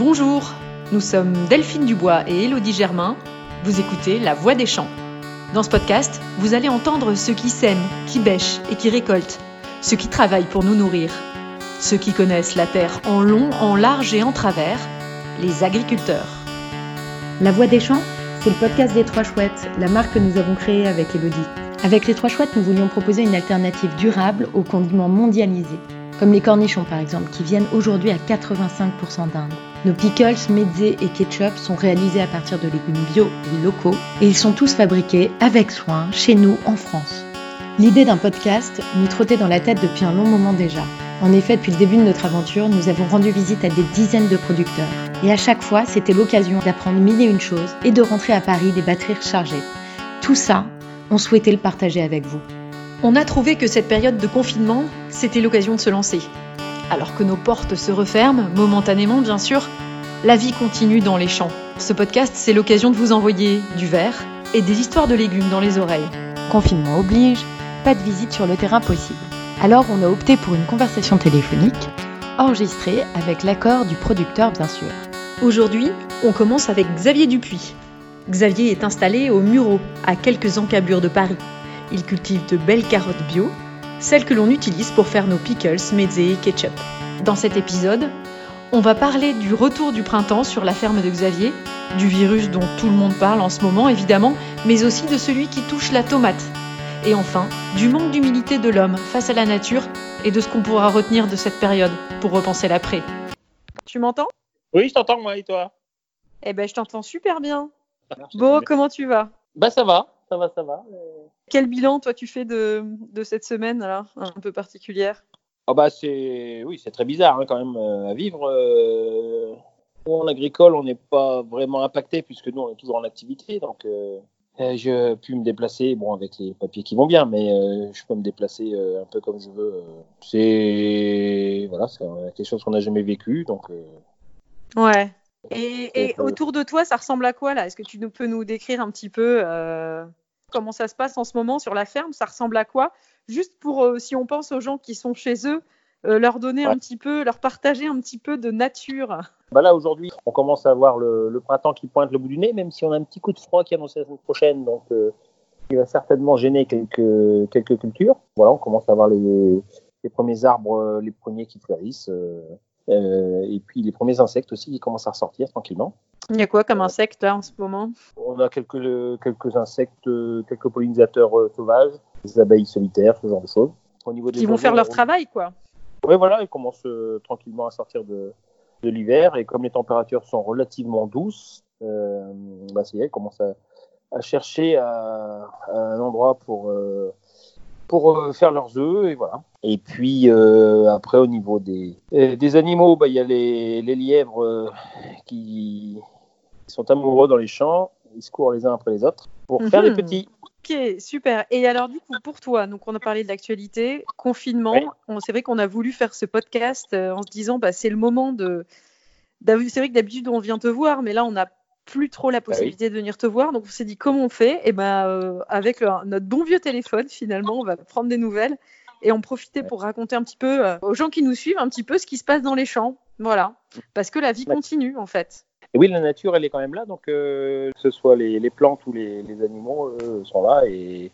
Bonjour, nous sommes Delphine Dubois et Élodie Germain. Vous écoutez La Voix des Champs. Dans ce podcast, vous allez entendre ceux qui sèment, qui bêchent et qui récoltent, ceux qui travaillent pour nous nourrir, ceux qui connaissent la terre en long, en large et en travers, les agriculteurs. La Voix des Champs, c'est le podcast des Trois Chouettes, la marque que nous avons créée avec Elodie. Avec les Trois Chouettes, nous voulions proposer une alternative durable aux condiments mondialisés, comme les cornichons par exemple, qui viennent aujourd'hui à 85% d'Inde. Nos pickles, mezzés et ketchup sont réalisés à partir de légumes bio et locaux, et ils sont tous fabriqués avec soin chez nous en France. L'idée d'un podcast nous trottait dans la tête depuis un long moment déjà. En effet, depuis le début de notre aventure, nous avons rendu visite à des dizaines de producteurs. Et à chaque fois, c'était l'occasion d'apprendre mille et une choses et de rentrer à Paris des batteries rechargées. Tout ça, on souhaitait le partager avec vous. On a trouvé que cette période de confinement, c'était l'occasion de se lancer. Alors que nos portes se referment, momentanément bien sûr, la vie continue dans les champs. Ce podcast, c'est l'occasion de vous envoyer du verre et des histoires de légumes dans les oreilles. Confinement oblige, pas de visite sur le terrain possible. Alors on a opté pour une conversation téléphonique, enregistrée avec l'accord du producteur bien sûr. Aujourd'hui, on commence avec Xavier Dupuis. Xavier est installé au Muro, à quelques encablures de Paris. Il cultive de belles carottes bio, celles que l'on utilise pour faire nos pickles, mezzés et ketchup. Dans cet épisode, on va parler du retour du printemps sur la ferme de Xavier, du virus dont tout le monde parle en ce moment évidemment, mais aussi de celui qui touche la tomate. Et enfin, du manque d'humilité de l'homme face à la nature et de ce qu'on pourra retenir de cette période pour repenser l'après. Tu m'entends? Oui, je t'entends moi et toi? Eh ben, je t'entends super bien. Bon, comment tu vas? Bah ça va, ça va, ça va. Quel bilan toi tu fais de, de cette semaine alors, un peu particulière? Oh bah c'est oui, c'est très bizarre hein, quand même euh, à vivre. Euh, en agricole, on n'est pas vraiment impacté puisque nous on est toujours en activité, donc euh, euh, je peux me déplacer, bon avec les papiers qui vont bien, mais euh, je peux me déplacer euh, un peu comme je veux. C'est voilà, c'est quelque chose qu'on n'a jamais vécu, donc. Ouais. Et, et, autour de toi, ça ressemble à quoi là? Est-ce que tu peux nous décrire un petit peu comment ça se passe en ce moment sur la ferme Ça ressemble à quoi? Juste pour, euh, si on pense aux gens qui sont chez eux, euh, leur donner ouais. un petit peu, leur partager un petit peu de nature. Bah là aujourd'hui, on commence à voir le, le, printemps qui pointe le bout du nez, même si on a un petit coup de froid qui est annoncé la semaine prochaine, donc euh, il va certainement gêner quelques quelques cultures. Voilà, on commence à voir les, les premiers arbres, les premiers qui fleurissent. Euh, et puis les premiers insectes aussi qui commencent à ressortir tranquillement. Il y a quoi comme insectes là en ce moment? On a quelques, quelques insectes, quelques pollinisateurs euh, sauvages, des abeilles solitaires, ce genre de choses. Au niveau des qui vont faire leur on... travail quoi. Oui voilà, ils commencent euh, tranquillement à sortir de, de l'hiver et comme les températures sont relativement douces, euh, bah, ça y est, ils commencent à, à chercher à, à, un endroit pour pour euh, faire leurs œufs et voilà. Et puis euh, après au niveau des, euh, des animaux, bah, il y a les, les lièvres euh, qui sont amoureux dans les champs, ils se courent les uns après les autres pour faire les petits. Ok, super. Et alors du coup pour toi, donc on a parlé de l'actualité, confinement, oui. c'est vrai qu'on a voulu faire ce podcast en se disant bah, c'est le moment de c'est vrai que d'habitude on vient te voir, mais là on a plus trop la possibilité ah oui. de venir te voir. Donc on s'est dit comment on fait? Et ben euh, avec le, notre bon vieux téléphone finalement, on va prendre des nouvelles et en profiter ouais. pour raconter un petit peu euh, aux gens qui nous suivent un petit peu ce qui se passe dans les champs. Voilà, parce que la vie continue en fait. Et oui, la nature elle est quand même là, donc euh, que ce soit les, les plantes ou les, les animaux sont là et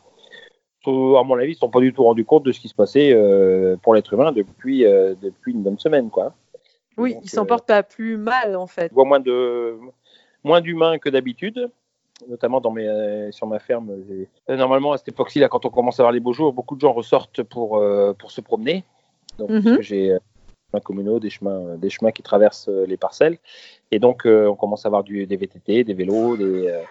à mon avis, ils ne sont pas du tout rendus compte de ce qui se passait euh, pour l'être humain depuis, euh, depuis une bonne semaine. Quoi. Oui, donc, ils s'en portent pas plus mal en fait. Je vois moins de, moins d'humains que d'habitude, notamment dans mes, euh, sur ma ferme. Euh, normalement, à cette époque-ci, là, quand on commence à avoir les beaux jours, beaucoup de gens ressortent pour, euh, pour se promener. Donc, mm -hmm. j'ai communaux, des chemins, des chemins qui traversent les parcelles. Et donc, on commence à avoir du, des VTT, des vélos, des,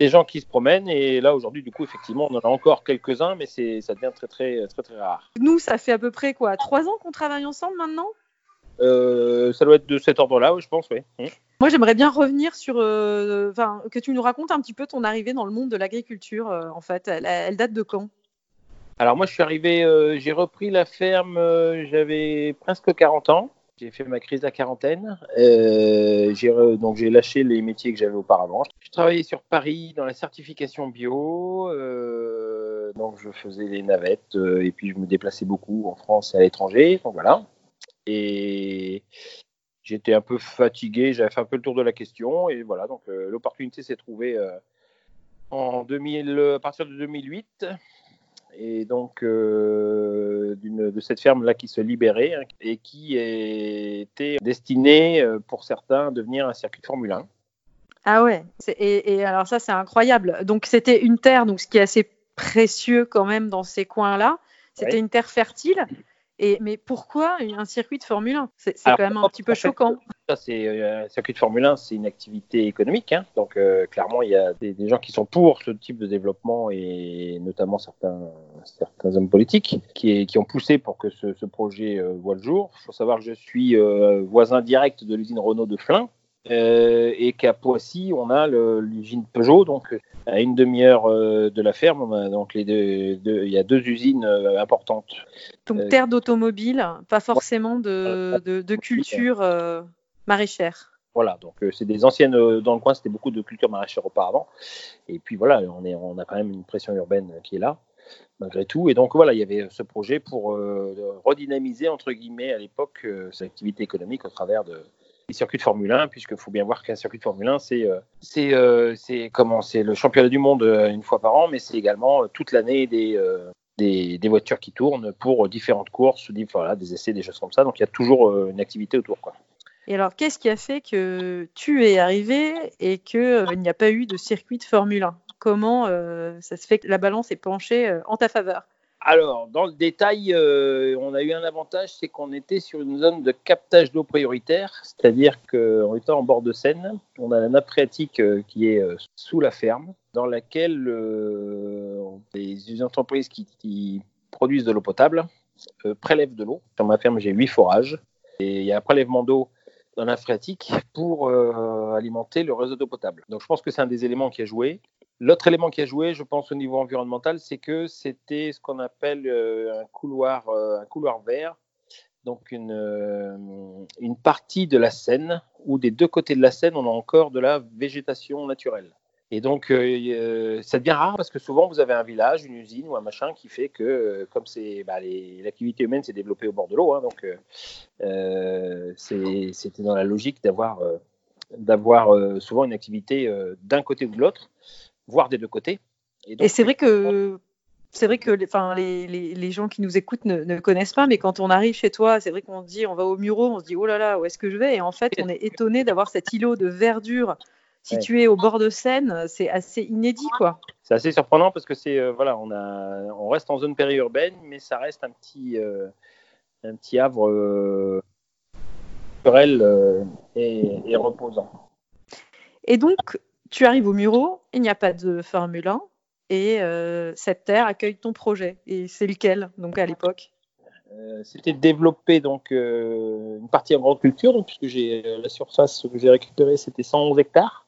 des gens qui se promènent. Et là, aujourd'hui, du coup, effectivement, on en a encore quelques-uns, mais ça devient très, très, très, très rare. Nous, ça fait à peu près quoi Trois ans qu'on travaille ensemble maintenant? Euh, ça doit être de cet ordre-là, je pense, oui. Mmh. Moi, j'aimerais bien revenir sur, euh, que tu nous racontes un petit peu ton arrivée dans le monde de l'agriculture. Euh, en fait, elle, elle, date de quand? Alors moi, je suis arrivé, euh, j'ai repris la ferme, euh, j'avais presque 40 ans. J'ai fait ma crise la quarantaine. j'ai donc j'ai lâché les métiers que j'avais auparavant. Je travaillais sur Paris dans la certification bio. donc je faisais les navettes et puis je me déplaçais beaucoup en France et à l'étranger. Donc voilà. Et j'étais un peu fatigué, j'avais fait un peu le tour de la question et voilà, donc l'opportunité s'est trouvée en 2000, à partir de 2008 et donc de cette ferme là qui se libérait hein, et qui était destinée pour certains à devenir un circuit de Formule 1. Ah ouais, et, et, alors ça c'est incroyable. Donc c'était une terre, donc ce qui est assez précieux quand même dans ces coins-là. C'était une terre fertile. Et, mais pourquoi un circuit de Formule 1 C'est quand même un petit peu choquant. Ça, c'est euh, un circuit de Formule 1, c'est une activité économique. Hein. Donc, euh, clairement, il y a des, gens qui sont pour ce type de développement et notamment certains, certains hommes politiques qui, qui ont poussé pour que ce, ce projet euh, voit le jour. Il faut savoir que je suis voisin direct de l'usine Renault de Flins. Euh, et qu'à Poissy, on a l'usine Peugeot, donc à une demi-heure euh, de la ferme. Donc les deux, il y a deux usines euh, importantes. Donc terre d'automobile, pas forcément de, de, culture maraîchère. Voilà, donc c'est des anciennes dans le coin, c'était beaucoup de culture maraîchère auparavant. Et puis voilà, on, est, on a quand même une pression urbaine qui est là malgré tout. Et donc voilà, il y avait ce projet pour redynamiser entre guillemets à l'époque cette activité économique au travers de, les circuits de Formule 1, puisqu'il faut bien voir qu'un circuit de Formule 1, c'est euh, euh, c'est le championnat du monde euh, une fois par an, mais c'est également toute l'année des, des, des, voitures qui tournent pour différentes courses, voilà, des essais, des choses comme ça. Donc il y a toujours une activité autour. Quoi. Et alors, qu'est-ce qui a fait que tu es arrivé et qu'il n'y a pas eu de circuit de Formule 1 Comment ça se fait que la balance est penchée en ta faveur? Alors, dans le détail, euh, on a eu un avantage, c'est qu'on était sur une zone de captage d'eau prioritaire, c'est-à-dire qu'en étant en bord de Seine, on a la nappe phréatique euh, qui est euh, sous la ferme, dans laquelle les entreprises qui, produisent de l'eau potable prélèvent de l'eau. Sur ma ferme, j'ai huit forages, et il y a un prélèvement d'eau dans la phréatique pour alimenter le réseau d'eau potable. Donc je pense que c'est un des éléments qui a joué. L'autre élément qui a joué, je pense, au niveau environnemental, c'est que c'était ce qu'on appelle euh, un couloir, euh, un couloir vert, donc une, euh, une partie de la Seine où des deux côtés de la Seine, on a encore de la végétation naturelle. Et donc, ça devient rare parce que souvent, vous avez un village, une usine ou un machin qui fait que, comme c'est bah, l'activité humaine s'est développée au bord de l'eau, hein, donc c'était dans la logique d'avoir souvent une activité d'un côté ou de l'autre voire des deux côtés. Et, c'est vrai que c'est vrai que les, les, les, gens qui nous écoutent ne, connaissent pas, mais quand on arrive chez toi, c'est vrai qu'on se dit, on va au Muro, on se dit, oh là là, où est-ce que je vais? Et en fait, on est étonné d'avoir cet îlot de verdure situé au bord de Seine. C'est assez inédit, quoi. C'est assez surprenant parce que c'est, euh, voilà, on, a, on reste en zone périurbaine, mais ça reste un petit, euh, un petit havre euh, naturel et, et reposant. Et donc, tu arrives au Muro, il n'y a pas de Formule 1 et euh, cette terre accueille ton projet. Et c'est lequel, donc à l'époque? Euh, C'était de développer donc euh, une partie en grande culture, donc puisque j'ai la surface que j'ai récupérée, c'était 111 hectares.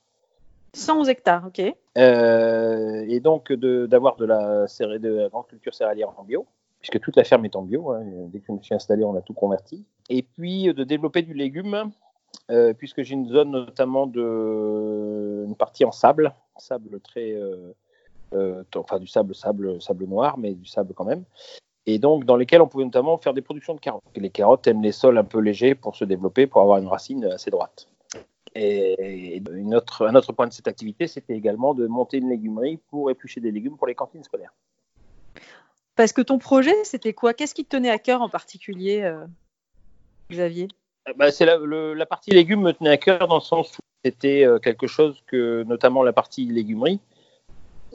111 hectares, ok. et donc d'avoir de, la, de la grande culture céréalière en bio, puisque toute la ferme est en bio. Hein, dès que je me suis installé, on a tout converti. Et puis de développer du légume euh, puisque j'ai une zone notamment de une partie en sable, sable très, euh, euh, enfin du sable, sable, sable noir, mais du sable quand même, et donc dans lesquels on pouvait notamment faire des productions de carottes. les carottes aiment les sols un peu légers pour se développer, pour avoir une racine assez droite. Et un autre point de cette activité, c'était également de monter une légumerie pour éplucher des légumes pour les cantines scolaires. Parce que ton projet, c'était quoi? Qu'est-ce qui te tenait à cœur en particulier, Xavier? Bah, c'est la, partie légumes me tenait à cœur dans le sens où c'était euh, quelque chose que, notamment la partie légumerie,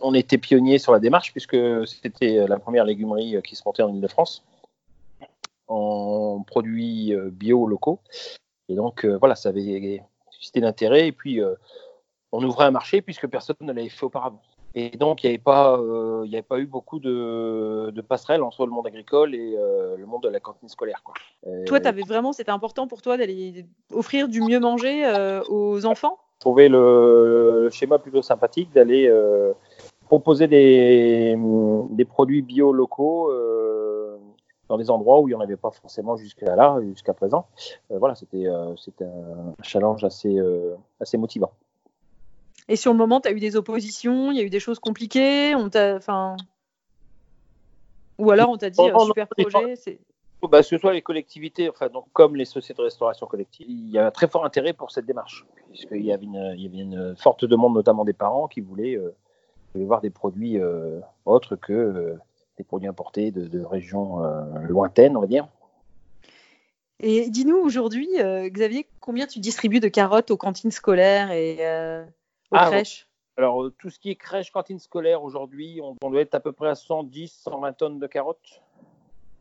on était pionnier sur la démarche puisque c'était euh, la première légumerie euh, qui se montait en Ile-de-France en produits bio locaux. Et donc voilà, ça avait suscité l'intérêt et puis on ouvrait un marché puisque personne ne l'avait fait auparavant. Et donc, il n'y avait, pas, euh, avait pas eu beaucoup de, de, passerelles entre le monde agricole et euh, le monde de la cantine scolaire. Quoi. Toi, avais vraiment, c'était important pour toi d'aller offrir du mieux manger euh, aux enfants? Trouver le, le, schéma plutôt sympathique d'aller proposer des, des, produits bio locaux dans des endroits où il n'y en avait pas forcément jusqu'à là, jusqu'à présent. voilà, c'était c'était un challenge assez, assez motivant. Et sur le moment, tu as eu des oppositions, il y a eu des choses compliquées, on t'a, enfin, ou alors on t'a dit oh, super projet. bah, que ce soit les collectivités, enfin, donc, comme les sociétés de restauration collective, il y a un très fort intérêt pour cette démarche, puisqu'il y avait une, il y avait une forte demande, notamment des parents, qui voulaient, euh, voir des produits euh, autres que euh, des produits importés de, de régions lointaines, on va dire. Et dis-nous aujourd'hui, Xavier, combien tu distribues de carottes aux cantines scolaires et aux ah, crèches Alors, tout ce qui est crèche, cantine scolaire, aujourd'hui, on, on doit être à peu près à 110, 120 tonnes de carottes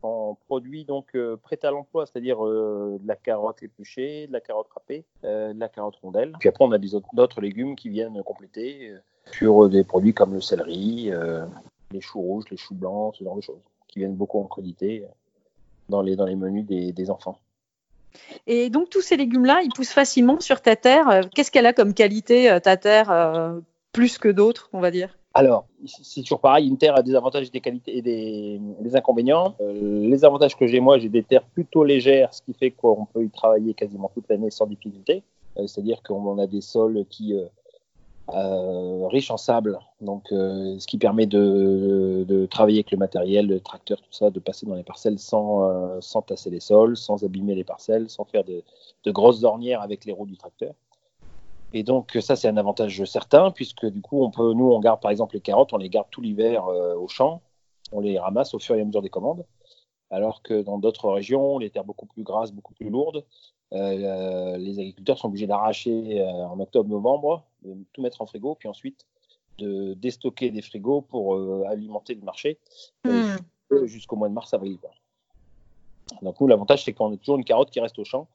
en produit donc euh, prêt à l'emploi, c'est-à-dire euh, de la carotte épluchée, de la carotte râpée, euh, de la carotte rondelle. Puis après, on a d'autres légumes qui viennent compléter sur des produits comme le céleri, les choux rouges, les choux blancs, ce genre de choses, qui viennent beaucoup en crudité dans les, dans les menus des, des enfants. Et donc tous ces légumes-là, ils poussent facilement sur ta terre. Qu'est-ce qu'elle a comme qualité, ta terre, plus que d'autres, on va dire? Alors, c'est toujours pareil, une terre a des avantages et des qualités et des, inconvénients. Euh, les avantages que j'ai, moi, j'ai des terres plutôt légères, ce qui fait qu'on peut y travailler quasiment toute l'année sans difficulté. Euh, c'est-à-dire qu'on a des sols qui euh, riches en sable, donc ce qui permet de, travailler avec le matériel, le tracteur, tout ça, de passer dans les parcelles sans, sans tasser les sols, sans abîmer les parcelles, sans faire de, de grosses ornières avec les roues du tracteur. Et donc ça c'est un avantage certain puisque du coup on peut, nous on garde par exemple les carottes, on les garde tout l'hiver euh, au champ, on les ramasse au fur et à mesure des commandes, alors que dans d'autres régions, les terres beaucoup plus grasses, beaucoup plus lourdes, euh, les agriculteurs sont obligés d'arracher euh, en octobre-novembre, de tout mettre en frigo, puis ensuite de déstocker des frigos pour alimenter le marché hmm. jusqu'au mois de mars-avril. Donc nous l'avantage c'est qu'on a toujours une carotte qui reste au champ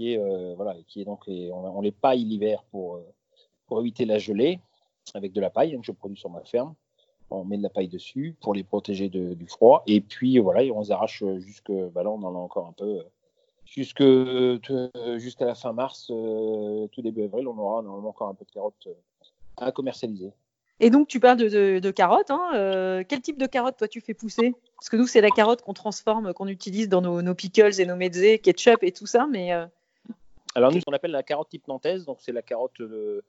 euh, voilà, qui est donc on, les paille l'hiver pour, euh, pour éviter la gelée avec de la paille hein, que je produis sur ma ferme. On met de la paille dessus pour les protéger du froid. Et puis voilà, on les arrache jusque, bah là on en a encore un peu, jusque jusqu'à la fin mars, tout début avril, on aura normalement encore un peu de carottes à commercialiser. Et donc, tu parles de, carottes. Hein, quel type de carottes, toi, tu fais pousser? Parce que nous, c'est la carotte qu'on transforme, qu'on utilise dans nos, nos, pickles et nos mezzés, ketchup et tout ça. Mais alors nous, on appelle la carotte type nantaise, donc c'est la carotte euh,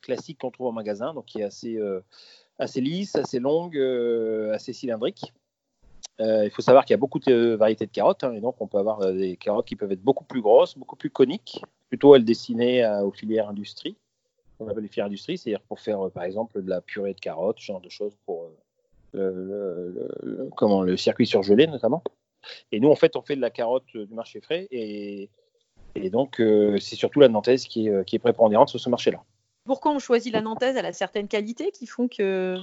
classique qu'on trouve en magasin, donc qui est assez, euh, assez lisse, assez longue, euh, assez cylindrique. Il faut savoir qu'il y a beaucoup de variétés de carottes, hein, et donc on peut avoir des carottes qui peuvent être beaucoup plus grosses, beaucoup plus coniques, plutôt elles destinées aux filières industrie. On appelle les filières industrie, c'est-à-dire pour faire par exemple de la purée de carottes, ce genre de choses pour le, comment, le circuit surgelé notamment. Et nous, en fait, on fait de la carotte du marché frais et donc, euh, c'est surtout la nantaise qui est, euh, qui est prépondérante sur ce marché-là. Pourquoi on choisit la nantaise Elle a certaines qualités qui font que.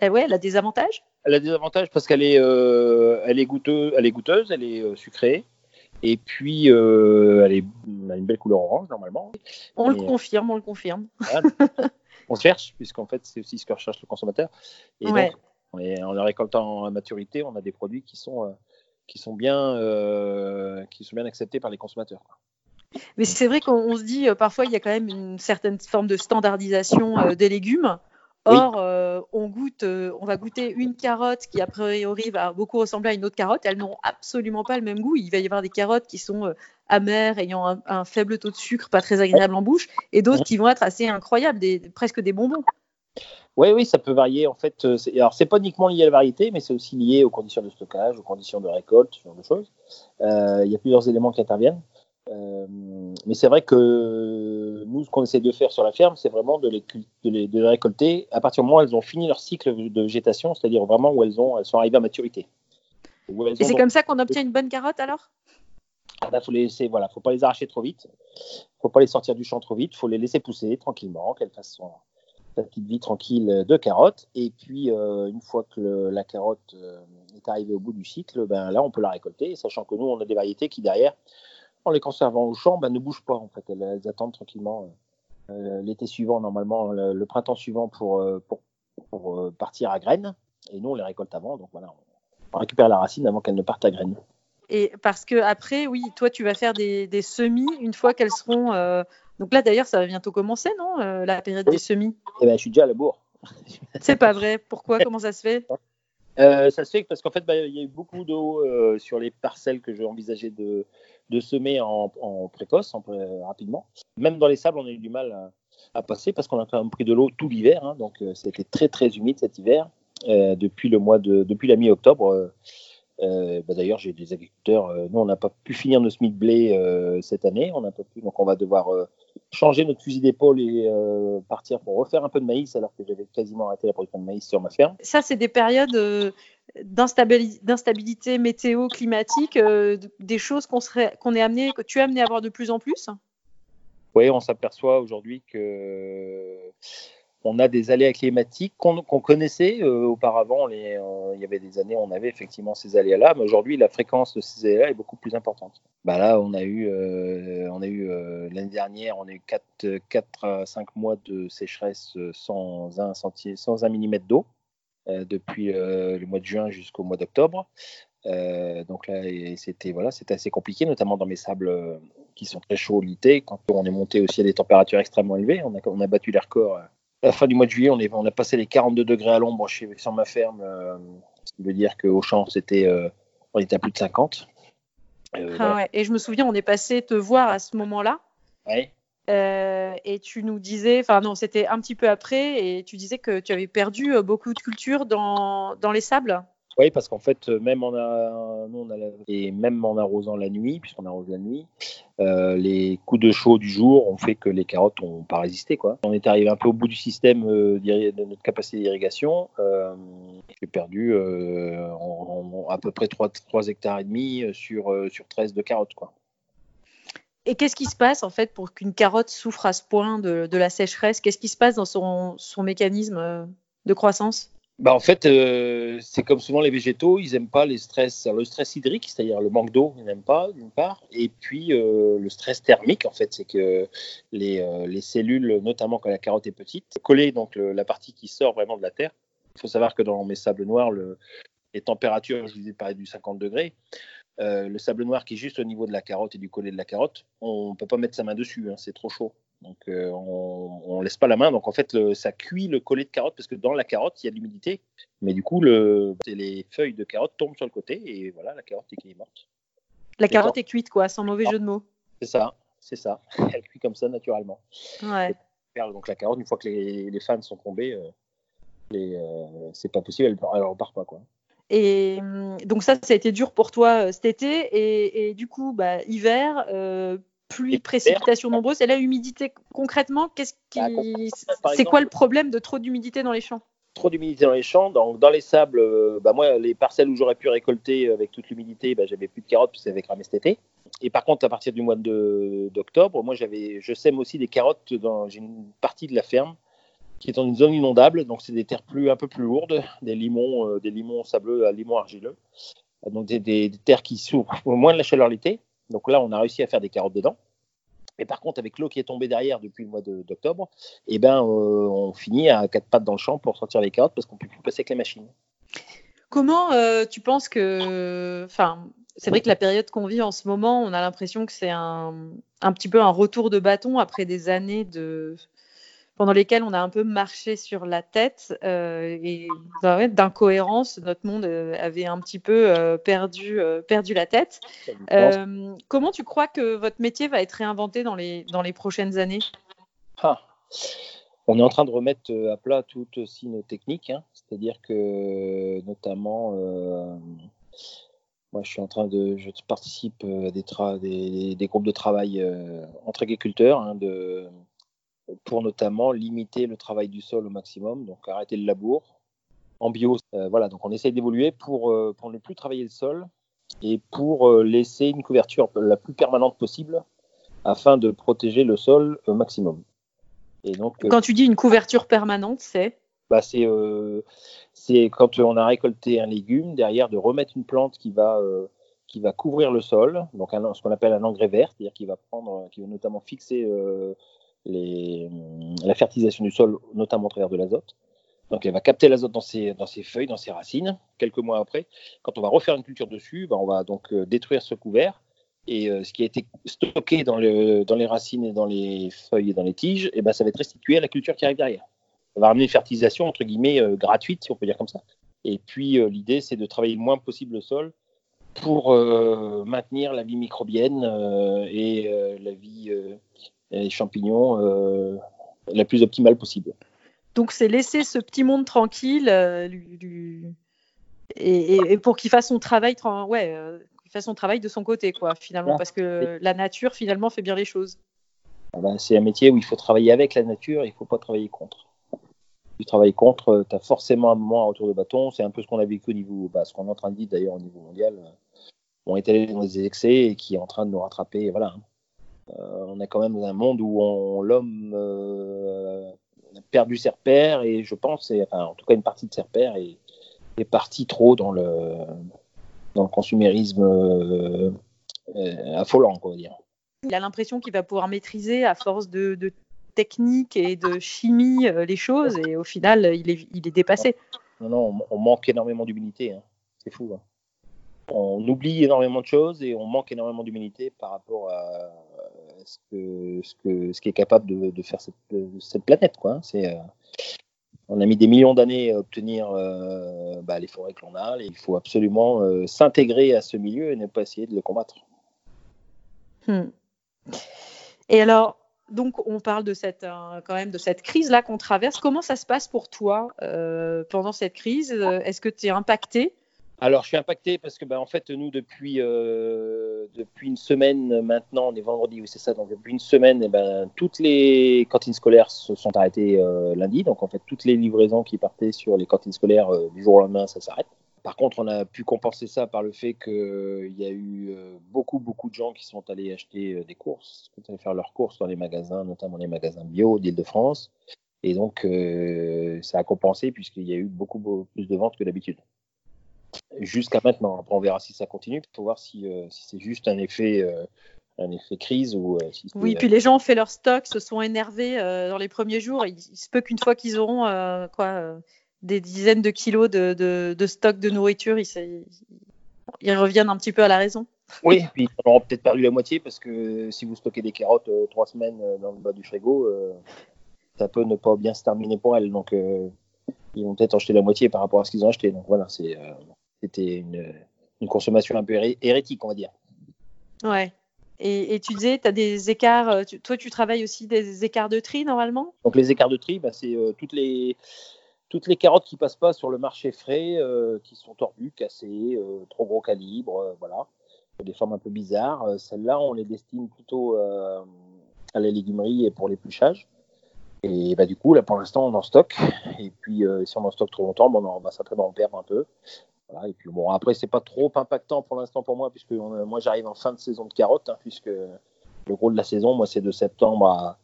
Eh ouais, elle a des avantages? Elle a des avantages parce qu'elle est, euh, elle est, goûteuse, elle est goûteuse, elle est sucrée. Et puis, elle, est, a une belle couleur orange normalement. On le confirme, on le confirme. on cherche, puisqu'en fait, c'est aussi ce que recherche le consommateur. Et donc, en la récoltant à maturité, on a des produits qui sont qui sont bien, euh, qui sont bien acceptés par les consommateurs. Mais c'est vrai qu'on se dit, euh, parfois, il y a quand même une certaine forme de standardisation euh, des légumes. Or, on, goûte, on va goûter une carotte qui, a priori, va beaucoup ressembler à une autre carotte. Elles n'ont absolument pas le même goût. Il va y avoir des carottes qui sont amères, ayant un, faible taux de sucre, pas très agréable en bouche, et d'autres qui vont être assez incroyables, des, presque des bonbons. Oui, oui, ça peut varier. En fait, euh, alors c'est pas uniquement lié à la variété, mais c'est aussi lié aux conditions de stockage, aux conditions de récolte, ce genre de choses. Euh, il y a plusieurs éléments qui interviennent. Euh, mais c'est vrai que nous, ce qu'on essaie de faire sur la ferme, c'est vraiment de les, de, récolter à partir du moment où elles ont fini leur cycle de végétation, c'est-à-dire vraiment où elles, ont, elles sont arrivées à maturité. Et c'est comme ça qu'on obtient une bonne carotte alors? Il ah faut les laisser, voilà, faut pas les arracher trop vite, faut pas les sortir du champ trop vite, faut les laisser pousser tranquillement, qu'elles fassent son, petite vie tranquille de carottes. Et puis, euh, une fois que la carotte euh, est arrivée au bout du cycle, ben, là, on peut la récolter, sachant que nous, on a des variétés qui, derrière, en les conservant au champ, ben, ne bougent pas. En fait. Elles, attendent tranquillement euh, l'été suivant, normalement, le, printemps suivant pour, pour, pour, partir à graines. Et nous, on les récolte avant. Donc voilà, on récupère la racine avant qu'elle ne parte à graines. Et parce que après, oui, toi, tu vas faire des, des semis une fois qu'elles seront donc là, d'ailleurs, ça va bientôt commencer, non euh, La période des semis? Eh ben, je suis déjà à la bourre. C'est pas vrai. Pourquoi? Comment ça se fait? Euh, Ça se fait parce qu'en fait, bah, il y a eu beaucoup d'eau euh, sur les parcelles que j'ai envisagé de, de, semer en, précoce, en, rapidement. Même dans les sables, on a eu du mal à, passer parce qu'on a quand même pris de l'eau tout l'hiver. Hein, donc, c'était très, très humide cet hiver. depuis le mois de, depuis la mi-octobre, bah, D'ailleurs, j'ai des agriculteurs. nous, on n'a pas pu finir nos semis de blé cette année. On n'a pas pu, donc on va devoir changer notre fusil d'épaule et partir pour refaire un peu de maïs, alors que j'avais quasiment arrêté la production de maïs sur ma ferme. Ça, c'est des périodes d'instabilité météo climatique, des choses qu'on qu'on est amené, que tu es amené à voir de plus en plus? Oui, on s'aperçoit aujourd'hui que on a des aléas climatiques qu'on connaissait euh, auparavant. Euh, il y avait des années, où on avait effectivement ces aléas-là, mais aujourd'hui, la fréquence de ces aléas est beaucoup plus importante. Bah là, on a eu, euh, on a eu l'année dernière, on a eu 4, 4 à 5 mois de sécheresse sans un sentier, sans un millimètre d'eau depuis le mois de juin jusqu'au mois d'octobre. donc là, c'était voilà, assez compliqué, notamment dans mes sables qui sont très chauds l'été. Quand on est monté aussi à des températures extrêmement élevées, on a, on a battu les records la fin du mois de juillet, on, est, on a passé les 42 degrés à l'ombre chez sur ma ferme, euh, ce qui veut dire qu'au champ, c'était, euh, on était à plus de 50. Euh, ah ouais. Et je me souviens, on est passé te voir à ce moment-là. Ouais. et tu nous disais, enfin non, c'était un petit peu après, et tu disais que tu avais perdu beaucoup de culture dans, dans les sables. Oui, parce qu'en fait, et même en arrosant la nuit, puisqu'on arrose la nuit, euh, les coups de chaud du jour ont fait que les carottes n'ont pas résisté. Quoi. On est arrivé un peu au bout du système euh, de notre capacité d'irrigation. Euh, J'ai perdu euh, à peu près 3, 3 hectares et demi sur, sur 13 de carottes. Quoi. Et qu'est-ce qui se passe en fait pour qu'une carotte souffre à ce point de, la sécheresse? Qu'est-ce qui se passe dans son mécanisme de croissance? Bah en fait, euh, c'est comme souvent les végétaux, ils n'aiment pas les stress, le stress hydrique, c'est-à-dire le manque d'eau, ils n'aiment pas d'une part, et puis euh, le stress thermique, en fait, c'est que les, euh, les, cellules, notamment quand la carotte est petite, coller donc la partie qui sort vraiment de la terre. Il faut savoir que dans mes sables noirs, le, les températures, je vous ai parlé du 50 degrés, le sable noir qui est juste au niveau de la carotte et du collet de la carotte, on ne peut pas mettre sa main dessus, hein, c'est trop chaud. Donc euh, on, ne laisse pas la main. Donc en fait, ça cuit le collet de carotte parce que dans la carotte, il y a de l'humidité. Mais du coup, le, les feuilles de carotte tombent sur le côté et voilà, la carotte est morte. La carotte est cuite, quoi, sans mauvais jeu de mots. C'est ça, c'est ça. Elle cuit comme ça naturellement. Ouais. Donc la carotte, une fois que les, les fans sont tombés, euh, euh, c'est pas possible, elle, elle repart pas, quoi. Et hum, donc ça, ça a été dur pour toi cet été. Et, et du coup, bah, hiver, pluie, précipitations nombreuses. Et la humidité, concrètement, qu'est-ce qui... Bah, c'est quoi le problème de trop d'humidité dans les champs? Trop d'humidité dans les champs. Donc, dans les sables, euh, bah, moi, les parcelles où j'aurais pu récolter avec toute l'humidité, bah, j'avais plus de carottes puisque avait cramé cet été. Et par contre, à partir du mois d'octobre, moi, j'avais, je sème aussi des carottes dans j'ai une partie de la ferme qui est dans une zone inondable. Donc, c'est des terres plus, un peu plus lourdes, des limons, euh, des limons sableux à limons argileux. Donc, des, des terres qui souffrent moins de la chaleur l'été donc là, on a réussi à faire des carottes dedans. Mais par contre, avec l'eau qui est tombée derrière depuis le mois d'octobre, eh ben, euh, on finit à quatre pattes dans le champ pour sortir les carottes parce qu'on ne peut plus passer avec les machines. Comment euh, tu penses que. Enfin, c'est vrai que la période qu'on vit en ce moment, on a l'impression que c'est un, un, petit peu un retour de bâton après des années de, pendant lesquels on a un peu marché sur la tête euh, et bah d'incohérence, notre monde euh, avait un petit peu euh, perdu, perdu la tête. comment tu crois que votre métier va être réinventé dans les, dans les prochaines années? Ah. On est en train de remettre à plat toutes aussi nos techniques, hein. c'est-à-dire que notamment moi, je suis en train de, je participe à des, des, groupes de travail entre agriculteurs, hein, de, pour notamment limiter le travail du sol au maximum, donc arrêter le labour. En bio, euh, voilà, donc on essaye d'évoluer pour, euh, pour ne plus travailler le sol et pour euh, laisser une couverture la plus permanente possible afin de protéger le sol au maximum. Et donc, quand tu dis une couverture permanente, c'est? bah, c'est quand on a récolté un légume, derrière de remettre une plante qui va qui va couvrir le sol, donc un, ce qu'on appelle un engrais vert, c'est-à-dire qui va prendre, qui va notamment fixer les, la fertilisation du sol, notamment au travers de l'azote. Donc elle va capter l'azote dans ses, dans ses feuilles, dans ses racines. Quelques mois après, quand on va refaire une culture dessus, ben on va donc euh, détruire ce couvert. Et euh, ce qui a été stocké dans, le, dans, les racines et dans les feuilles et dans les tiges, et eh ben ça va être restitué à la culture qui arrive derrière. Ça va ramener une fertilisation, entre guillemets, euh, gratuite, si on peut dire comme ça. Et puis l'idée, c'est de travailler le moins possible le sol pour maintenir la vie microbienne et la vie les champignons euh, la plus optimale possible. Donc c'est laisser ce petit monde tranquille, euh, lui, et, pour qu'il fasse son travail, ouais, fasse son travail de son côté, quoi, finalement, parce que la nature, finalement, fait bien les choses. Ah ben, c'est un métier où il faut travailler avec la nature, il ne faut pas travailler contre. Tu travailles contre, tu as forcément un moment à retour de bâton. C'est un peu ce qu'on a vécu au niveau, bah, ce qu'on est en train de dire d'ailleurs au niveau mondial. On est allé dans des excès et qui est en train de nous rattraper. Voilà. Euh, on est quand même dans un monde où l'homme euh, a perdu ses repères et je pense, en tout cas une partie de ses repères est, est partie trop dans le, dans le consumérisme euh, affolant, quoi, dire. Il a l'impression qu'il va pouvoir maîtriser à force de, de technique et de chimie les choses et au final, il est, il est dépassé. Non, non, on, manque énormément d'humilité. Hein. C'est fou. Hein on oublie énormément de choses et on manque énormément d'humanité par rapport à ce, que, ce, que, ce qui est capable de, faire cette, cette, planète. Quoi. Hein. C'est, euh, on a mis des millions d'années à obtenir euh, bah, les forêts que l'on a. Et il faut absolument euh, s'intégrer à ce milieu et ne pas essayer de le combattre. Hmm. Et alors, donc, on parle de cette, quand même de cette crise-là qu'on traverse. Comment ça se passe pour toi pendant cette crise? Est-ce que tu es impacté? Alors, je suis impacté parce que, ben, en fait, nous, depuis, euh, depuis une semaine maintenant, on est vendredi, oui, c'est ça, donc depuis une semaine, eh ben, toutes les cantines scolaires se sont arrêtées euh, lundi. Donc, en fait, toutes les livraisons qui partaient sur les cantines scolaires euh, du jour au lendemain, ça s'arrête. Par contre, on a pu compenser ça par le fait qu'il y a eu beaucoup, beaucoup de gens qui sont allés acheter des courses, qui sont allés faire leurs courses dans les magasins, notamment les magasins bio d'Île-de-France. Et donc, ça a compensé puisqu'il y a eu beaucoup, beaucoup plus de ventes que d'habitude jusqu'à maintenant. Après, on verra si ça continue. Il faut voir si, euh, si c'est juste un effet, euh, un effet crise ou euh, si Oui, puis les gens ont fait leur stock, se sont énervés dans les premiers jours. Il, se peut qu'une fois qu'ils auront quoi, des dizaines de kilos de, de, de stock de nourriture, ils, ils, reviennent un petit peu à la raison. Oui, puis ils auront peut-être perdu la moitié parce que si vous stockez des carottes trois semaines dans le bas du frigo, ça peut ne pas bien se terminer pour elles. Donc, ils vont peut-être en jeter la moitié par rapport à ce qu'ils ont acheté. Donc voilà, c'est c'était une, consommation un peu hérétique, on va dire. Ouais. Et, tu disais, tu as des écarts, euh, toi tu travailles aussi des écarts de tri normalement? Donc les écarts de tri, bah, c'est euh, toutes, les, toutes les carottes qui passent pas sur le marché frais, euh, qui sont tordues, cassées, trop gros calibre, voilà. Des formes un peu bizarres. Celles-là, on les destine plutôt à la légumerie et pour l'épluchage. Et bah, du coup, là pour l'instant, on en stocke. Et puis si on en stocke trop longtemps, bon, on va certainement en perdre un peu et puis bon, après, c'est pas trop impactant pour l'instant pour moi, puisque moi j'arrive en fin de saison de carottes, hein, puisque le gros de la saison, moi, c'est de septembre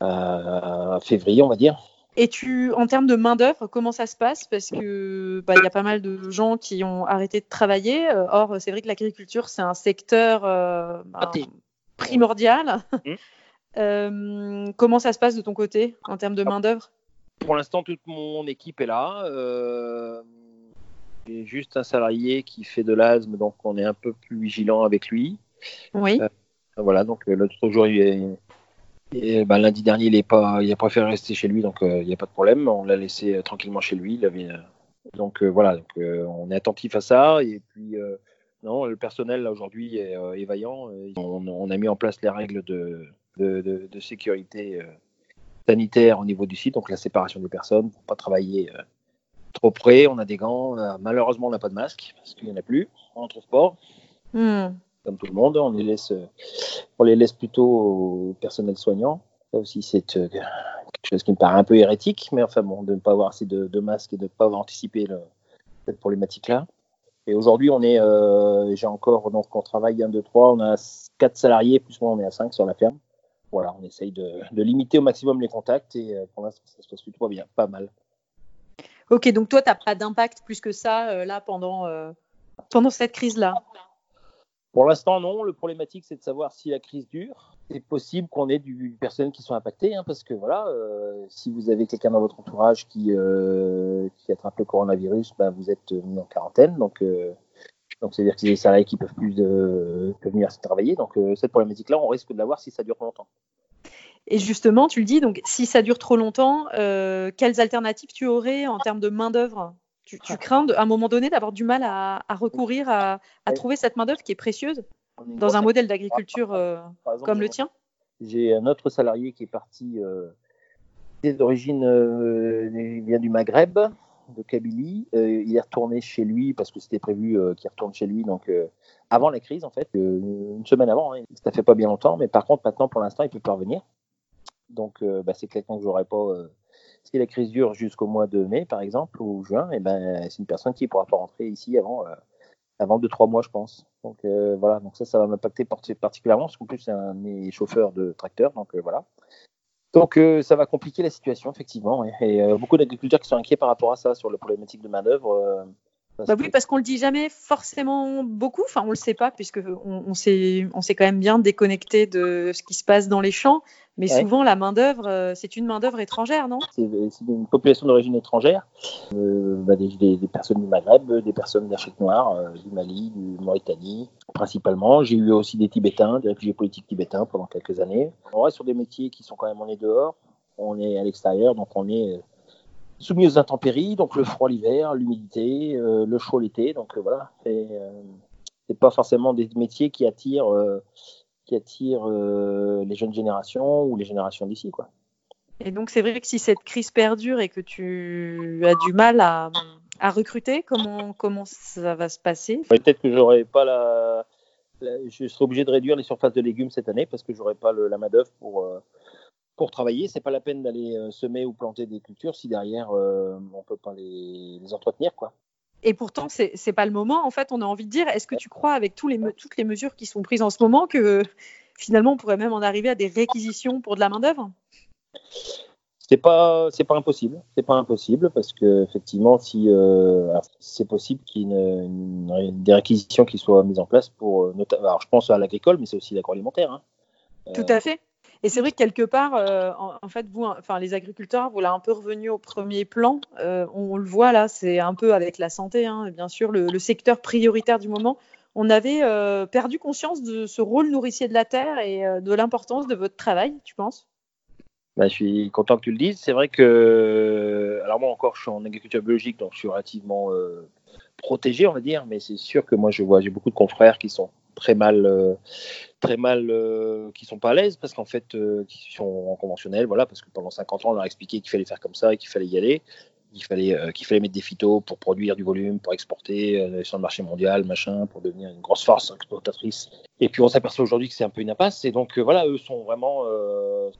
à, février, on va dire. Et tu, en termes de main-d'œuvre, comment ça se passe? Parce que bah, il y a pas mal de gens qui ont arrêté de travailler. Or, c'est vrai que l'agriculture, c'est un secteur euh, bah, primordial. Mmh. Euh, comment ça se passe de ton côté en termes de main-d'œuvre? Pour l'instant, toute mon équipe est là. Euh, juste un salarié qui fait de l'asthme, donc on est un peu plus vigilant avec lui. Oui. Euh, voilà, donc euh, l'autre jour, il et, ben, lundi dernier, il, est pas, il a préféré rester chez lui, donc euh, il n'y a pas de problème. On l'a laissé tranquillement chez lui. Il avait, donc voilà, donc, on est attentif à ça. Et puis, non, le personnel aujourd'hui est, est, vaillant. On, a mis en place les règles de, de, de sécurité sanitaire au niveau du site, donc la séparation des personnes pour pas travailler trop près, on a des gants. Euh, malheureusement, on n'a pas de masque parce qu'il n'y en a plus en transport. Hmm. Comme tout le monde, on les laisse, on les laisse plutôt au personnel soignant. Ça aussi, c'est euh, quelque chose qui me paraît un peu hérétique, mais enfin bon, de ne pas avoir assez de, masques et de ne pas avoir anticipé cette problématique-là. Et aujourd'hui, on est, euh, j'ai encore, donc on travaille 1, 2, 3, on a 4 salariés, plus moi on est à 5 sur la ferme. Voilà, on essaye de, de limiter au maximum les contacts et pour l'instant, ça se passe plutôt bien, pas mal. Ok, donc toi, tu n'as pas d'impact plus que ça euh, là pendant, euh, pendant cette crise-là? Pour l'instant, non. Le problématique, c'est de savoir si la crise dure. C'est possible qu'on ait du personnel qui sont impactés, hein, parce que voilà, euh, si vous avez quelqu'un dans votre entourage qui, qui attrape le coronavirus, ben, vous êtes mis en quarantaine. Donc, donc c'est-à-dire que c'est des salariés qui peuvent plus de, peuvent venir travailler. Donc, cette problématique-là, on risque de l'avoir si ça dure longtemps. Et justement, tu le dis, donc si ça dure trop longtemps, euh, quelles alternatives tu aurais en termes de main-d'œuvre? Tu, tu, crains à un moment donné d'avoir du mal à, recourir à, trouver cette main-d'œuvre qui est précieuse dans un modèle d'agriculture euh, comme le tien? J'ai un autre salarié qui est parti euh, d'origine, il vient du Maghreb, de Kabylie. il est retourné chez lui parce que c'était prévu qu'il retourne chez lui. Donc avant la crise en fait, une semaine avant. Hein, ça fait pas bien longtemps, mais par contre maintenant pour l'instant il peut pas revenir. Donc bah, c'est clairement que j'aurais pas si la crise dure jusqu'au mois de mai, par exemple, ou juin, et eh ben, c'est une personne qui pourra pas rentrer ici avant, euh, avant 2-3 mois, je pense. Donc euh, voilà, donc ça, ça va m'impacter particulièrement, parce qu'en plus, c'est un chauffeurs de tracteur, donc euh, voilà. Donc ça va compliquer la situation, effectivement. Et, beaucoup d'agriculteurs qui sont inquiets par rapport à ça, sur la problématique de main-d'œuvre. Bah oui, parce qu'on le dit jamais forcément beaucoup. Enfin, on le sait pas puisque on, on s'est on s'est quand même bien déconnecté de ce qui se passe dans les champs. Mais souvent, la main-d'œuvre, euh, c'est une main-d'œuvre étrangère, non? C'est une population d'origine étrangère, euh, bah, des, des, personnes du Maghreb, des personnes d'Afrique noire, euh, du Mali, du Mauritanie, principalement. J'ai eu aussi des Tibétains, des réfugiés politiques tibétains pendant quelques années. On reste sur des métiers qui sont quand même, on est dehors, on est à l'extérieur, donc on est soumis aux intempéries, donc le froid l'hiver, l'humidité, euh, le chaud l'été. Donc voilà, c'est pas forcément des métiers qui attirent qui attire euh, les jeunes générations ou les générations d'ici. quoi. Et donc c'est vrai que si cette crise perdure et que tu as du mal à, à recruter, comment, comment ça va se passer? Peut-être que j'aurais pas la, je serai obligé de réduire les surfaces de légumes cette année parce que j'aurai pas le, la main d'œuvre pour euh, pour travailler. C'est pas la peine d'aller euh, semer ou planter des cultures si derrière on peut pas les, les entretenir quoi. Et pourtant, c'est n'est pas le moment. En fait, on a envie de dire, est-ce que tu crois, avec tous les, toutes les mesures qui sont prises en ce moment, que finalement, on pourrait même en arriver à des réquisitions pour de la main-d'œuvre? C'est pas c'est pas impossible c'est pas impossible parce que effectivement si euh, c'est possible qu'il y ait des réquisitions qui soient mises en place pour euh, alors je pense à l'agricole mais c'est aussi l'agroalimentaire hein. tout à fait et c'est vrai que quelque part, euh, en, fait, vous, enfin, les agriculteurs, l'avez un peu revenu au premier plan. Euh, on, le voit là, c'est un peu avec la santé, hein, bien sûr, le, secteur prioritaire du moment. On avait euh, perdu conscience de ce rôle nourricier de la terre et de l'importance de votre travail, tu penses? Bah, Je suis content que tu le dises. C'est vrai que, alors moi encore, je suis en agriculture biologique, donc je suis relativement protégé, on va dire, mais c'est sûr que moi, je vois, j'ai beaucoup de confrères qui sont très mal, euh, très mal, euh, qui sont pas à l'aise parce qu'en fait, euh, qui sont en conventionnel, voilà, parce que pendant 50 ans, on leur a expliqué qu'il fallait faire comme ça et qu'il fallait y aller, qu'il fallait, qu'il fallait mettre des phytos pour produire du volume, pour exporter sur le marché mondial, machin, pour devenir une grosse force exportatrice. Et puis on s'aperçoit aujourd'hui que c'est un peu une impasse. Et donc voilà, eux sont vraiment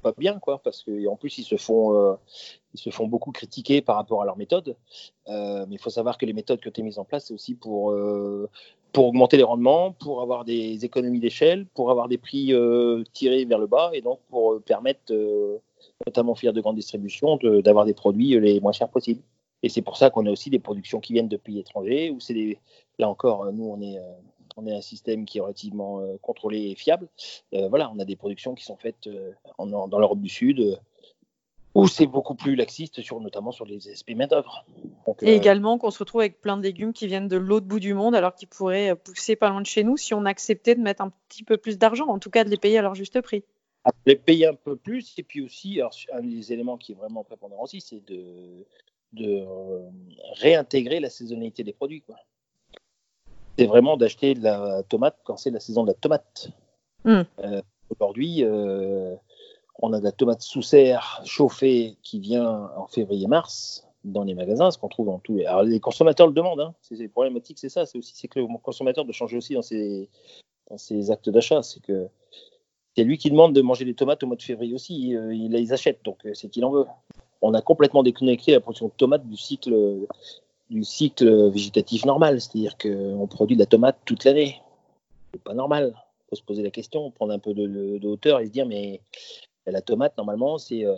pas bien, quoi, parce qu'en plus ils se font, ils se font beaucoup critiquer par rapport à leur méthode. mais il faut savoir que les méthodes que tu as mises en place, c'est aussi pour pour augmenter les rendements, pour avoir des économies d'échelle, pour avoir des prix euh, tirés vers le bas et donc pour euh, permettre, euh, notamment aux filières de grande distribution, d'avoir des produits les moins chers possibles. Et c'est pour ça qu'on a aussi des productions qui viennent de pays étrangers, où c'est là encore, nous, on est, on est un système qui est relativement contrôlé et fiable. voilà, on a des productions qui sont faites en, dans l'Europe du Sud, ou c'est beaucoup plus laxiste, sur, notamment sur les aspects main-d'œuvre. Et euh, également qu'on se retrouve avec plein de légumes qui viennent de l'autre bout du monde, alors qu'ils pourraient pousser pas loin de chez nous si on acceptait de mettre un petit peu plus d'argent, en tout cas de les payer à leur juste prix. Ah, les payer un peu plus, et puis aussi, un des éléments qui est vraiment prépondérant aussi, c'est de, de euh, réintégrer la saisonnalité des produits. C'est vraiment d'acheter de la tomate quand c'est la saison de la tomate. Hmm. Euh, aujourd'hui, on a de la tomate sous serre chauffée qui vient en février-mars dans les magasins, ce qu'on trouve dans tous les. Alors les consommateurs le demandent, hein. c'est problématique, c'est ça, c'est aussi c'est que le consommateur doit changer aussi dans ses, dans ses actes d'achat, c'est que c'est lui qui demande de manger des tomates au mois de février aussi, euh, il les achète, donc euh, c'est qu'il en veut. On a complètement déconnecté la production de tomates du cycle du cycle végétatif normal, c'est-à-dire qu'on produit de la tomate toute l'année. C'est pas normal. Il faut se poser la question, prendre un peu de, de hauteur et se dire mais la tomate, normalement, c'est euh,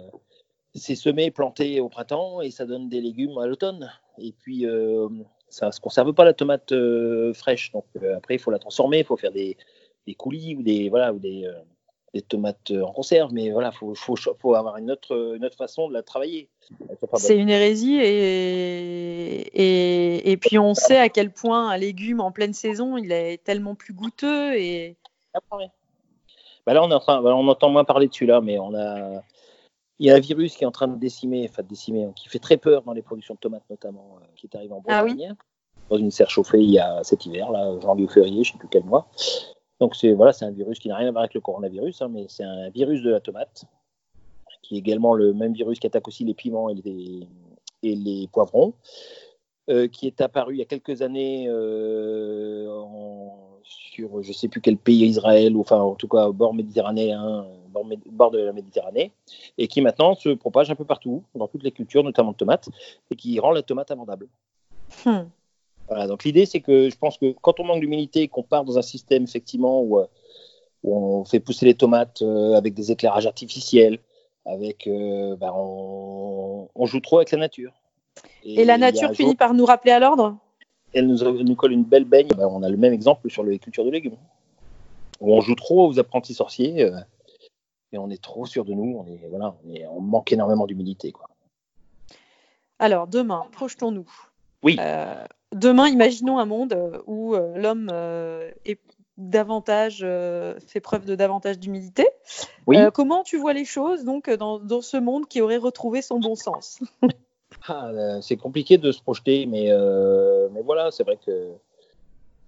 c'est semé, planté au printemps et ça donne des légumes à l'automne. Et puis, euh, ça ne se conserve pas la tomate euh, fraîche. Donc, après, il faut la transformer, il faut faire des, des, coulis ou des, voilà, ou des, des tomates en conserve. Mais voilà, il faut, faut, faut, avoir une autre, une autre façon de la travailler. C'est une hérésie et, et, et, puis on sait à quel point un légume en pleine saison, il est tellement plus goûteux. Et... Ah, bah là, on, est en train, bah, on entend moins parler dessus là, mais on a, il y a un virus qui est en train de décimer, enfin de décimer, qui fait très peur dans les productions de tomates notamment, euh, qui est arrivé en ah Bretagne, dans une serre chauffée il y a cet hiver, là, janvier ou février, je ne sais plus quel mois. Donc c'est voilà, c'est un virus qui n'a rien à voir avec le coronavirus, hein, mais c'est un virus de la tomate, qui est également le même virus qui attaque aussi les piments et les, et les poivrons, qui est apparu il y a quelques années sur je ne sais plus quel pays, Israël, ou enfin en tout cas au bord méditerranéen, bord, bord, de la Méditerranée, et qui maintenant se propage un peu partout, dans toutes les cultures, notamment de tomates, et qui rend la tomate amendable. Hmm. Voilà, donc l'idée c'est que je pense que quand on manque d'humilité, qu'on part dans un système effectivement où, on fait pousser les tomates avec des éclairages artificiels, avec, ben, on, on, joue trop avec la nature. Et, la nature finit par nous rappeler à l'ordre? Elle nous, nous, colle une belle baigne. Ben, on a le même exemple sur les cultures de légumes. Où on joue trop aux apprentis sorciers euh, et on est trop sûr de nous. On, est, voilà, on, manque énormément d'humilité. Alors, demain, projetons-nous. Oui. Euh, demain, imaginons un monde où euh, l'homme est davantage fait preuve de davantage d'humilité. Oui. comment tu vois les choses donc dans, dans, ce monde qui aurait retrouvé son bon sens? Ah, euh, c'est compliqué de se projeter, mais, euh, mais voilà, c'est vrai que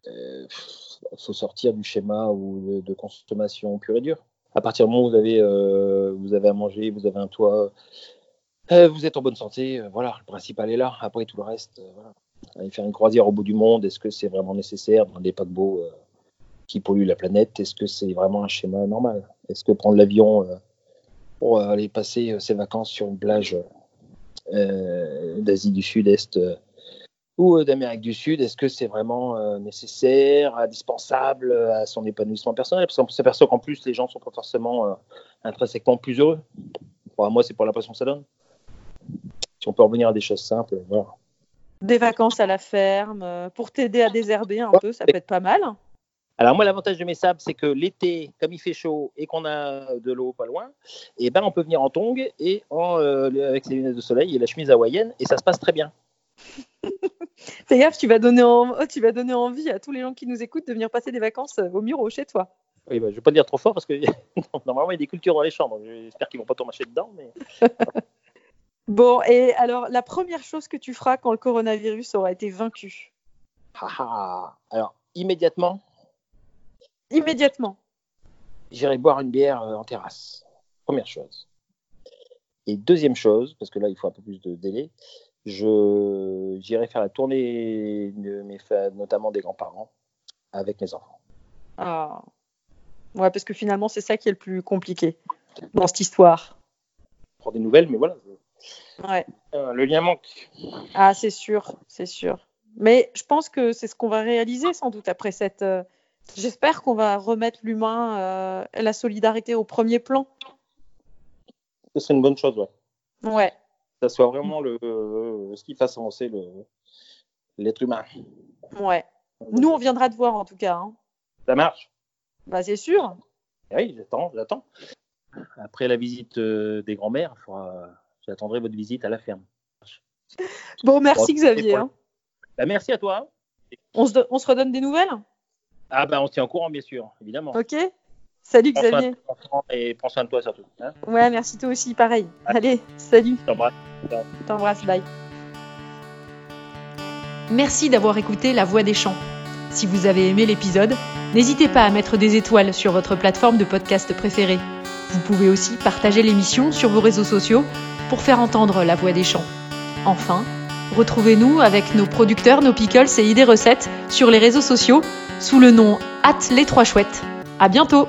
euh, faut sortir du schéma de, consommation pure et dure. À partir du moment où vous avez, vous avez à manger, vous avez un toit, vous êtes en bonne santé, voilà, le principal est là. Après tout le reste, voilà. Aller faire une croisière au bout du monde, est-ce que c'est vraiment nécessaire dans des paquebots qui polluent la planète? Est-ce que c'est vraiment un schéma normal? Est-ce que prendre l'avion pour aller passer ses vacances sur une plage euh, d'Asie du Sud-Est euh, ou euh, d'Amérique du Sud, est-ce que c'est vraiment nécessaire, indispensable à son épanouissement personnel? Parce qu'on s'aperçoit qu'en plus, les gens sont pas forcément intrinsèquement plus heureux. Pour moi, c'est pour l'impression que ça donne. Si on peut revenir à des choses simples, voilà. Des vacances à la ferme, pour t'aider à désherber un peu, ça peut être pas mal. Alors moi, l'avantage de mes sables, c'est que l'été, comme il fait chaud et qu'on a de l'eau pas loin, et eh ben on peut venir en tongs et en, euh, avec les lunettes de soleil et la chemise hawaïenne et ça se passe très bien. Fais gaffe, tu vas, donner oh, tu vas donner envie à tous les gens qui nous écoutent de venir passer des vacances euh, au mur chez toi. Oui, bah, je ne vais pas dire trop fort parce que normalement il y a des cultures dans les chambres. J'espère qu'ils vont pas tomber dedans. Mais... bon, et alors la première chose que tu feras quand le coronavirus aura été vaincu? Alors immédiatement, immédiatement J'irai boire une bière euh, en terrasse. Première chose. Et deuxième chose, parce que là, il faut un peu plus de délai, je j'irai faire la tournée de mes notamment des grands-parents, avec mes enfants. Ah. Ouais, parce que finalement, c'est ça qui est le plus compliqué dans cette histoire. Prendre des nouvelles, mais voilà. Ouais. Euh, le lien manque. Ah, c'est sûr, c'est sûr. Mais je pense que c'est ce qu'on va réaliser sans doute après cette, euh, J'espère qu'on va remettre l'humain, euh, la solidarité au premier plan. Ce serait une bonne chose, ouais. Ouais. Ça soit vraiment le, ce qui fasse avancer l'être humain. Ouais. Nous, on viendra te voir en tout cas. Hein. Ça marche. Bah, c'est sûr. Oui, j'attends, j'attends. Après la visite euh, des grands-mères, j'attendrai votre visite à la ferme. Bon, merci Xavier. Hein. Bah, merci à toi. On se, on se redonne des nouvelles? Ah ben on tient au courant bien sûr, évidemment. Ok. Salut Xavier. et prends soin de toi surtout. Hein. ouais, merci toi aussi, pareil. Allez, salut. T'embrasse. T'embrasse, bye. Merci d'avoir écouté La Voix des Champs. Si vous avez aimé l'épisode, n'hésitez pas à mettre des étoiles sur votre plateforme de podcast préférée. Vous pouvez aussi partager l'émission sur vos réseaux sociaux pour faire entendre la voix des champs. Enfin, retrouvez-nous avec nos producteurs, nos pickles et idées recettes sur les réseaux sociaux sous le nom Hâte les trois chouettes. À bientôt!